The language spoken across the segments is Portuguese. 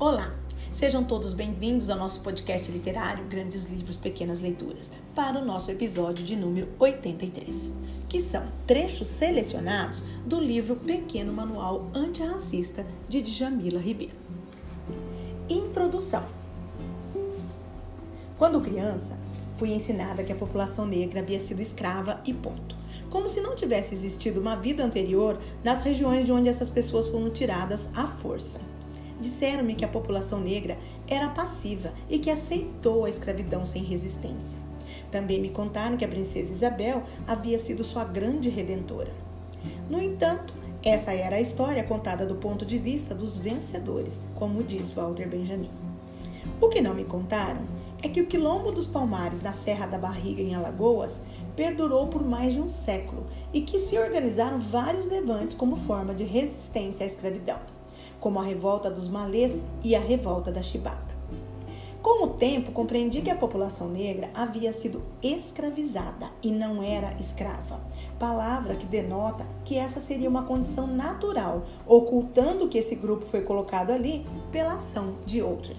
Olá, sejam todos bem-vindos ao nosso podcast literário Grandes Livros, Pequenas Leituras, para o nosso episódio de número 83, que são trechos selecionados do livro Pequeno Manual Antirracista de Djamila Ribeiro. Introdução Quando criança, fui ensinada que a população negra havia sido escrava e ponto. Como se não tivesse existido uma vida anterior nas regiões de onde essas pessoas foram tiradas à força. Disseram-me que a população negra era passiva e que aceitou a escravidão sem resistência. Também me contaram que a princesa Isabel havia sido sua grande redentora. No entanto, essa era a história contada do ponto de vista dos vencedores, como diz Walter Benjamin. O que não me contaram é que o quilombo dos Palmares na Serra da Barriga, em Alagoas, perdurou por mais de um século e que se organizaram vários levantes como forma de resistência à escravidão como a revolta dos malês e a revolta da chibata. Com o tempo, compreendi que a população negra havia sido escravizada e não era escrava, palavra que denota que essa seria uma condição natural, ocultando que esse grupo foi colocado ali pela ação de outrem.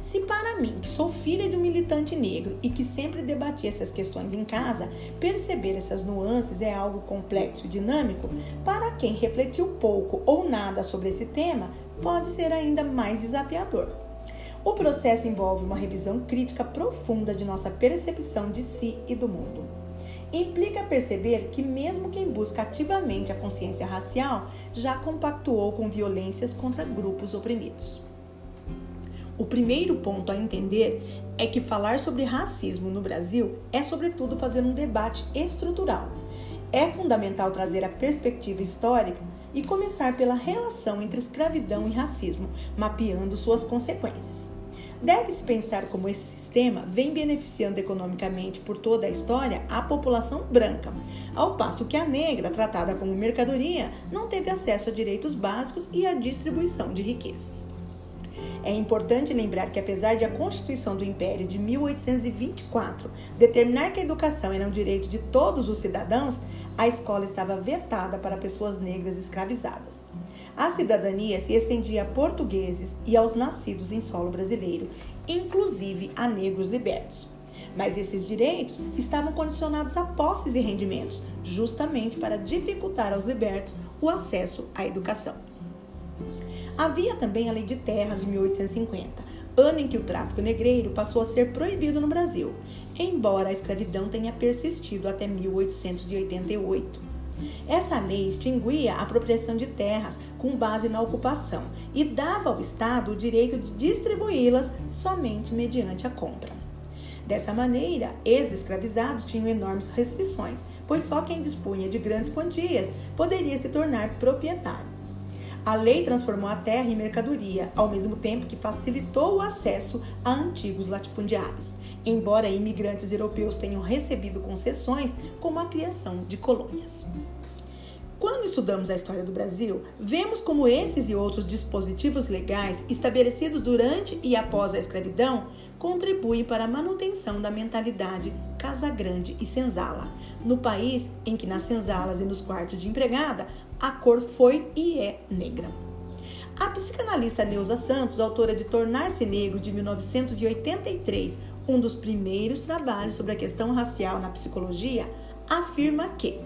Se para mim, que sou filha de um militante negro e que sempre debati essas questões em casa, perceber essas nuances é algo complexo e dinâmico, para quem refletiu pouco ou nada sobre esse tema, pode ser ainda mais desafiador. O processo envolve uma revisão crítica profunda de nossa percepção de si e do mundo. Implica perceber que, mesmo quem busca ativamente a consciência racial, já compactuou com violências contra grupos oprimidos. O primeiro ponto a entender é que falar sobre racismo no Brasil é, sobretudo, fazer um debate estrutural. É fundamental trazer a perspectiva histórica e começar pela relação entre escravidão e racismo, mapeando suas consequências. Deve-se pensar como esse sistema vem beneficiando economicamente por toda a história a população branca, ao passo que a negra, tratada como mercadoria, não teve acesso a direitos básicos e à distribuição de riquezas. É importante lembrar que, apesar de a Constituição do Império de 1824 determinar que a educação era um direito de todos os cidadãos, a escola estava vetada para pessoas negras escravizadas. A cidadania se estendia a portugueses e aos nascidos em solo brasileiro, inclusive a negros libertos. Mas esses direitos estavam condicionados a posses e rendimentos, justamente para dificultar aos libertos o acesso à educação. Havia também a Lei de Terras de 1850, ano em que o tráfico negreiro passou a ser proibido no Brasil, embora a escravidão tenha persistido até 1888. Essa lei extinguia a apropriação de terras com base na ocupação e dava ao Estado o direito de distribuí-las somente mediante a compra. Dessa maneira, ex-escravizados tinham enormes restrições, pois só quem dispunha de grandes quantias poderia se tornar proprietário. A lei transformou a terra em mercadoria, ao mesmo tempo que facilitou o acesso a antigos latifundiários, embora imigrantes europeus tenham recebido concessões, como a criação de colônias. Quando estudamos a história do Brasil, vemos como esses e outros dispositivos legais estabelecidos durante e após a escravidão contribuem para a manutenção da mentalidade casa-grande e senzala, no país em que nas senzalas e nos quartos de empregada a cor foi e é negra. A psicanalista Neuza Santos, autora de Tornar-se Negro de 1983, um dos primeiros trabalhos sobre a questão racial na psicologia, afirma que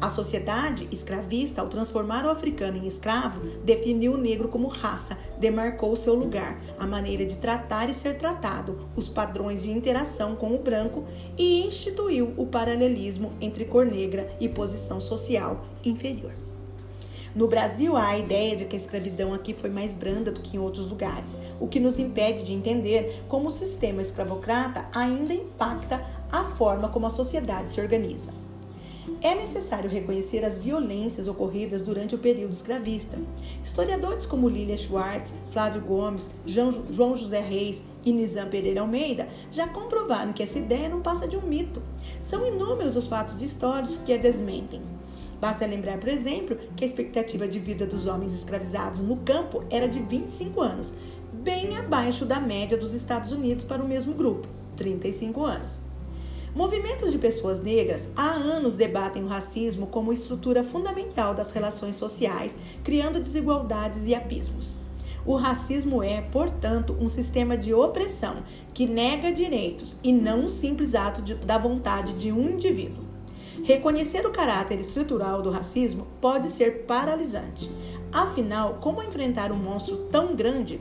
a sociedade escravista, ao transformar o africano em escravo, definiu o negro como raça, demarcou seu lugar, a maneira de tratar e ser tratado, os padrões de interação com o branco e instituiu o paralelismo entre cor negra e posição social inferior. No Brasil, há a ideia de que a escravidão aqui foi mais branda do que em outros lugares, o que nos impede de entender como o sistema escravocrata ainda impacta a forma como a sociedade se organiza. É necessário reconhecer as violências ocorridas durante o período escravista. Historiadores como Lilia Schwartz, Flávio Gomes, João José Reis e Nizam Pereira Almeida já comprovaram que essa ideia não passa de um mito. São inúmeros os fatos históricos que a desmentem. Basta lembrar, por exemplo, que a expectativa de vida dos homens escravizados no campo era de 25 anos, bem abaixo da média dos Estados Unidos para o mesmo grupo, 35 anos. Movimentos de pessoas negras há anos debatem o racismo como estrutura fundamental das relações sociais, criando desigualdades e abismos. O racismo é, portanto, um sistema de opressão que nega direitos e não um simples ato de, da vontade de um indivíduo. Reconhecer o caráter estrutural do racismo pode ser paralisante. Afinal, como enfrentar um monstro tão grande?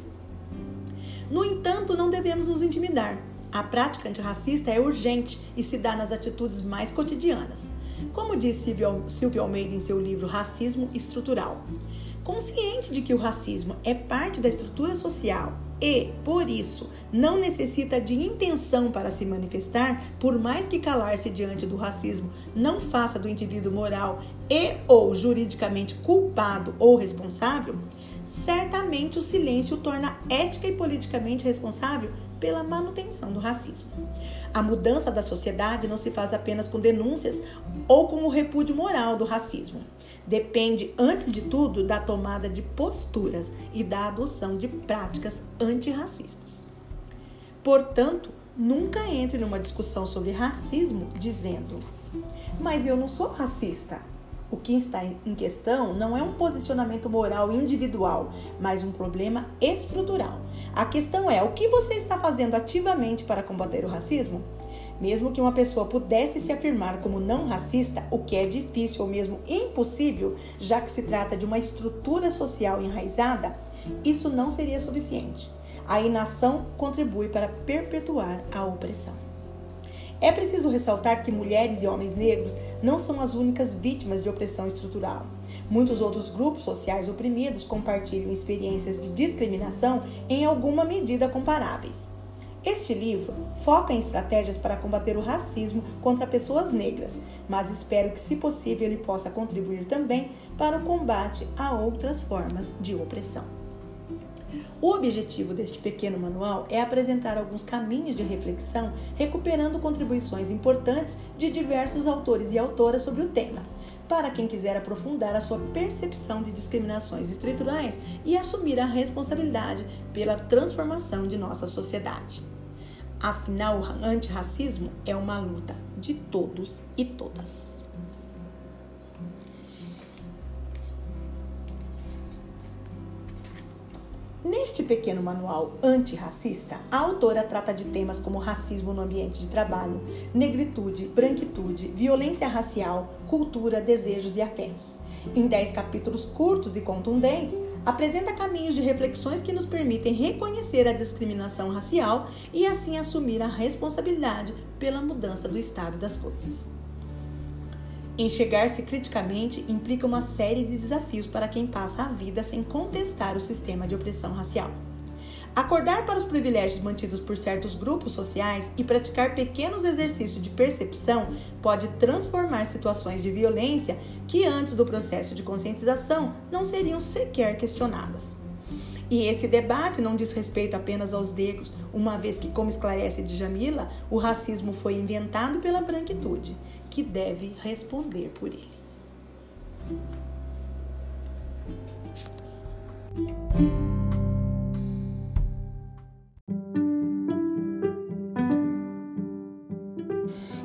No entanto, não devemos nos intimidar. A prática antirracista é urgente e se dá nas atitudes mais cotidianas. Como disse Silvio Almeida em seu livro Racismo Estrutural, consciente de que o racismo é parte da estrutura social e, por isso, não necessita de intenção para se manifestar, por mais que calar-se diante do racismo não faça do indivíduo moral e ou juridicamente culpado ou responsável, certamente o silêncio o torna ética e politicamente responsável pela manutenção do racismo. A mudança da sociedade não se faz apenas com denúncias ou com o repúdio moral do racismo. Depende, antes de tudo, da tomada de posturas e da adoção de práticas antirracistas. Portanto, nunca entre numa discussão sobre racismo dizendo: Mas eu não sou racista. O que está em questão não é um posicionamento moral individual, mas um problema estrutural. A questão é: o que você está fazendo ativamente para combater o racismo? Mesmo que uma pessoa pudesse se afirmar como não racista, o que é difícil ou mesmo impossível, já que se trata de uma estrutura social enraizada, isso não seria suficiente. A inação contribui para perpetuar a opressão. É preciso ressaltar que mulheres e homens negros não são as únicas vítimas de opressão estrutural. Muitos outros grupos sociais oprimidos compartilham experiências de discriminação em alguma medida comparáveis. Este livro foca em estratégias para combater o racismo contra pessoas negras, mas espero que, se possível, ele possa contribuir também para o combate a outras formas de opressão. O objetivo deste pequeno manual é apresentar alguns caminhos de reflexão, recuperando contribuições importantes de diversos autores e autoras sobre o tema, para quem quiser aprofundar a sua percepção de discriminações estruturais e assumir a responsabilidade pela transformação de nossa sociedade. Afinal, o antirracismo é uma luta de todos e todas. Neste pequeno manual antirracista, a autora trata de temas como racismo no ambiente de trabalho, negritude, branquitude, violência racial, cultura, desejos e afetos. Em 10 capítulos curtos e contundentes, apresenta caminhos de reflexões que nos permitem reconhecer a discriminação racial e assim assumir a responsabilidade pela mudança do estado das coisas. Enxergar-se criticamente implica uma série de desafios para quem passa a vida sem contestar o sistema de opressão racial. Acordar para os privilégios mantidos por certos grupos sociais e praticar pequenos exercícios de percepção pode transformar situações de violência que antes do processo de conscientização não seriam sequer questionadas. E esse debate não diz respeito apenas aos negros, uma vez que, como esclarece Djamila, o racismo foi inventado pela branquitude, que deve responder por ele.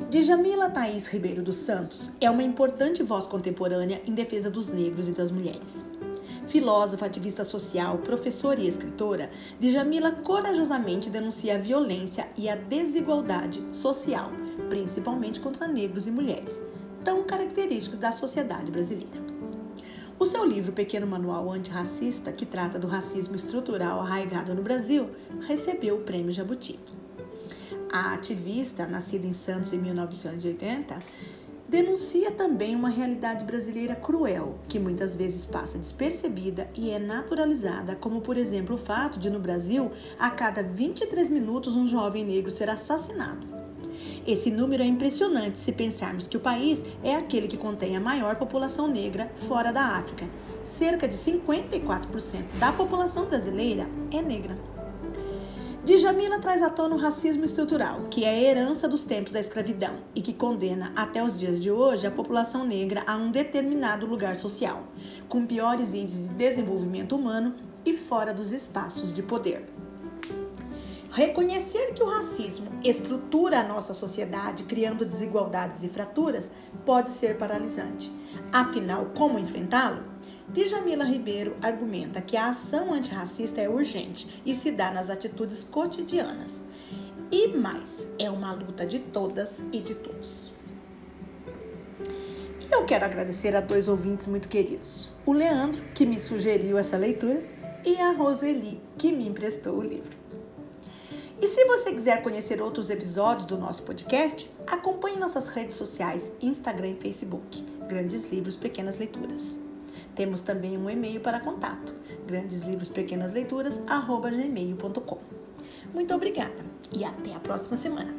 Djamila Thaís Ribeiro dos Santos é uma importante voz contemporânea em defesa dos negros e das mulheres. Filósofa, ativista social, professora e escritora, Djamila corajosamente denuncia a violência e a desigualdade social, principalmente contra negros e mulheres, tão característicos da sociedade brasileira. O seu livro Pequeno Manual Antirracista, que trata do racismo estrutural arraigado no Brasil, recebeu o Prêmio Jabuti. A ativista, nascida em Santos em 1980, denuncia também uma realidade brasileira cruel, que muitas vezes passa despercebida e é naturalizada, como por exemplo o fato de no Brasil, a cada 23 minutos um jovem negro ser assassinado. Esse número é impressionante se pensarmos que o país é aquele que contém a maior população negra fora da África. Cerca de 54% da população brasileira é negra. Djamila traz à tona o racismo estrutural, que é a herança dos tempos da escravidão e que condena até os dias de hoje a população negra a um determinado lugar social, com piores índices de desenvolvimento humano e fora dos espaços de poder. Reconhecer que o racismo estrutura a nossa sociedade, criando desigualdades e fraturas, pode ser paralisante. Afinal, como enfrentá-lo? Djamila Ribeiro argumenta que a ação antirracista é urgente e se dá nas atitudes cotidianas. E mais, é uma luta de todas e de todos. E eu quero agradecer a dois ouvintes muito queridos: o Leandro, que me sugeriu essa leitura, e a Roseli, que me emprestou o livro. E se você quiser conhecer outros episódios do nosso podcast, acompanhe nossas redes sociais, Instagram e Facebook, Grandes Livros Pequenas Leituras. Temos também um e-mail para contato, grandeslivros_pequenas_leituras@gmail.com. Muito obrigada e até a próxima semana.